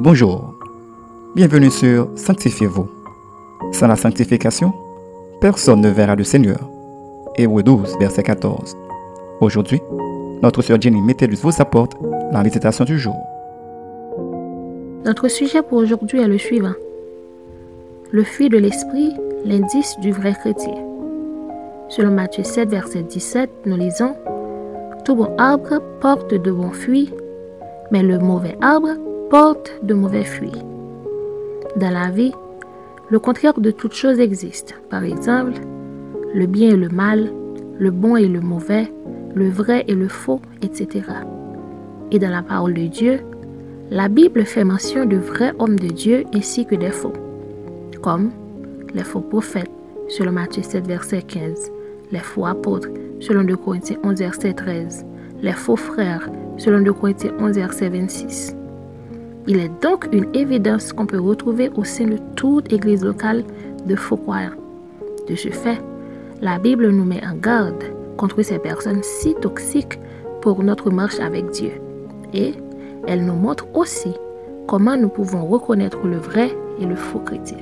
Bonjour, bienvenue sur Sanctifiez-vous. Sans la sanctification, personne ne verra le Seigneur. Hébreu 12, verset 14. Aujourd'hui, notre sœur Jenny Métellus vous apporte la méditation du jour. Notre sujet pour aujourd'hui est le suivant. Le fruit de l'esprit, l'indice du vrai chrétien. Selon Matthieu 7, verset 17, nous lisons Tout bon arbre porte de bons fruits, mais le mauvais arbre porte de mauvais fruits. Dans la vie, le contraire de toute chose existe. Par exemple, le bien et le mal, le bon et le mauvais, le vrai et le faux, etc. Et dans la parole de Dieu, la Bible fait mention de vrais hommes de Dieu ainsi que des faux, comme les faux prophètes, selon Matthieu 7, verset 15, les faux apôtres, selon 2 Corinthiens 11, verset 13, les faux frères, selon 2 Corinthiens 11, verset 26. Il est donc une évidence qu'on peut retrouver au sein de toute église locale de faux croyants. De ce fait, la Bible nous met en garde contre ces personnes si toxiques pour notre marche avec Dieu. Et elle nous montre aussi comment nous pouvons reconnaître le vrai et le faux chrétien.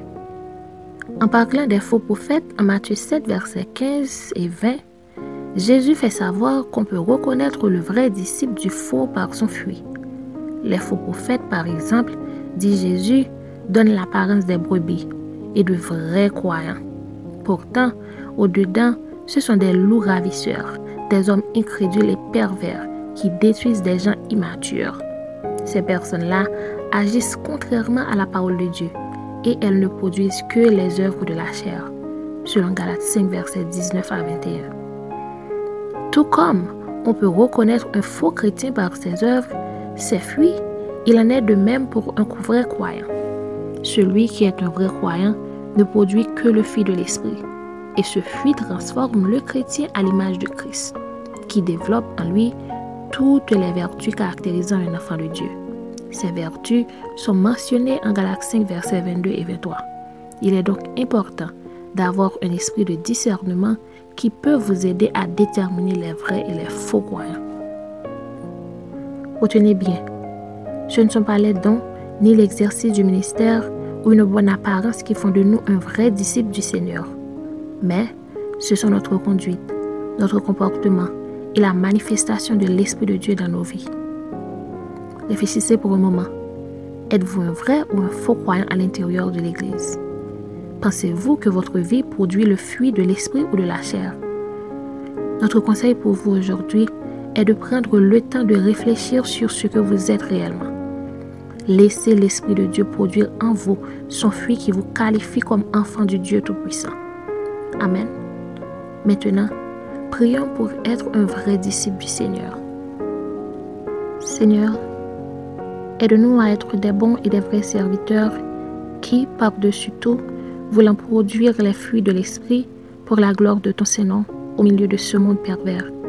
En parlant des faux prophètes, en Matthieu 7, versets 15 et 20, Jésus fait savoir qu'on peut reconnaître le vrai disciple du faux par son fruit. Les faux prophètes, par exemple, dit Jésus, donnent l'apparence des brebis et de vrais croyants. Pourtant, au-dedans, ce sont des loups ravisseurs, des hommes incrédules et pervers qui détruisent des gens immatures. Ces personnes-là agissent contrairement à la parole de Dieu et elles ne produisent que les œuvres de la chair, selon Galates 5, versets 19 à 21. Tout comme on peut reconnaître un faux chrétien par ses œuvres, ses fruits, il en est de même pour un vrai croyant. Celui qui est un vrai croyant ne produit que le fruit de l'esprit, et ce fruit transforme le chrétien à l'image de Christ, qui développe en lui toutes les vertus caractérisant un enfant de Dieu. Ces vertus sont mentionnées en Galates 5, versets 22 et 23. Il est donc important d'avoir un esprit de discernement qui peut vous aider à déterminer les vrais et les faux croyants. Retenez bien, ce ne sont pas les dons ni l'exercice du ministère ou une bonne apparence qui font de nous un vrai disciple du Seigneur, mais ce sont notre conduite, notre comportement et la manifestation de l'Esprit de Dieu dans nos vies. Réfléchissez pour un moment. Êtes-vous un vrai ou un faux croyant à l'intérieur de l'Église? Pensez-vous que votre vie produit le fruit de l'esprit ou de la chair? Notre conseil pour vous aujourd'hui est de prendre le temps de réfléchir sur ce que vous êtes réellement. Laissez l'Esprit de Dieu produire en vous son fruit qui vous qualifie comme enfant du Dieu Tout-Puissant. Amen. Maintenant, prions pour être un vrai disciple du Seigneur. Seigneur, aide-nous à être des bons et des vrais serviteurs qui, par-dessus tout, voulant produire les fruits de l'Esprit pour la gloire de ton Seigneur au milieu de ce monde pervers.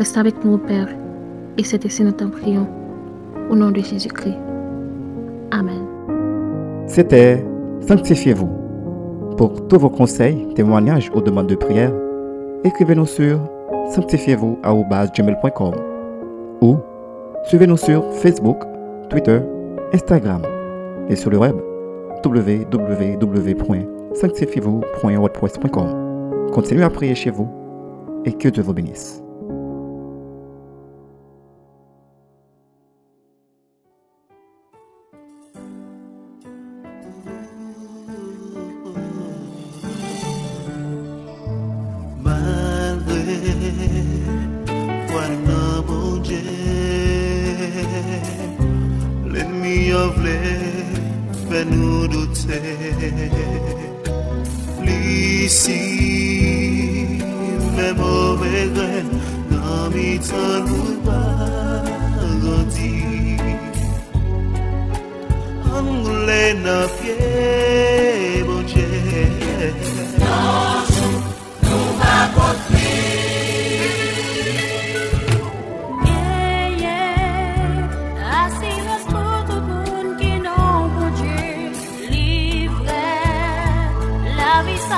Reste avec nous, Père, et c'est ainsi nous t'en prions. Au nom de Jésus-Christ. Amen. C'était Sanctifiez-vous. Pour tous vos conseils, témoignages ou demandes de prière, écrivez-nous sur sanctifiez-vous.com ou suivez-nous sur Facebook, Twitter, Instagram et sur le web www.sanctifiez-vous.wordpress.com. Continuez à prier chez vous et que Dieu vous bénisse. Mauvais graines, dans mes temps nous grandi. Anglais n'a pied,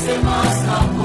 você mostra amor.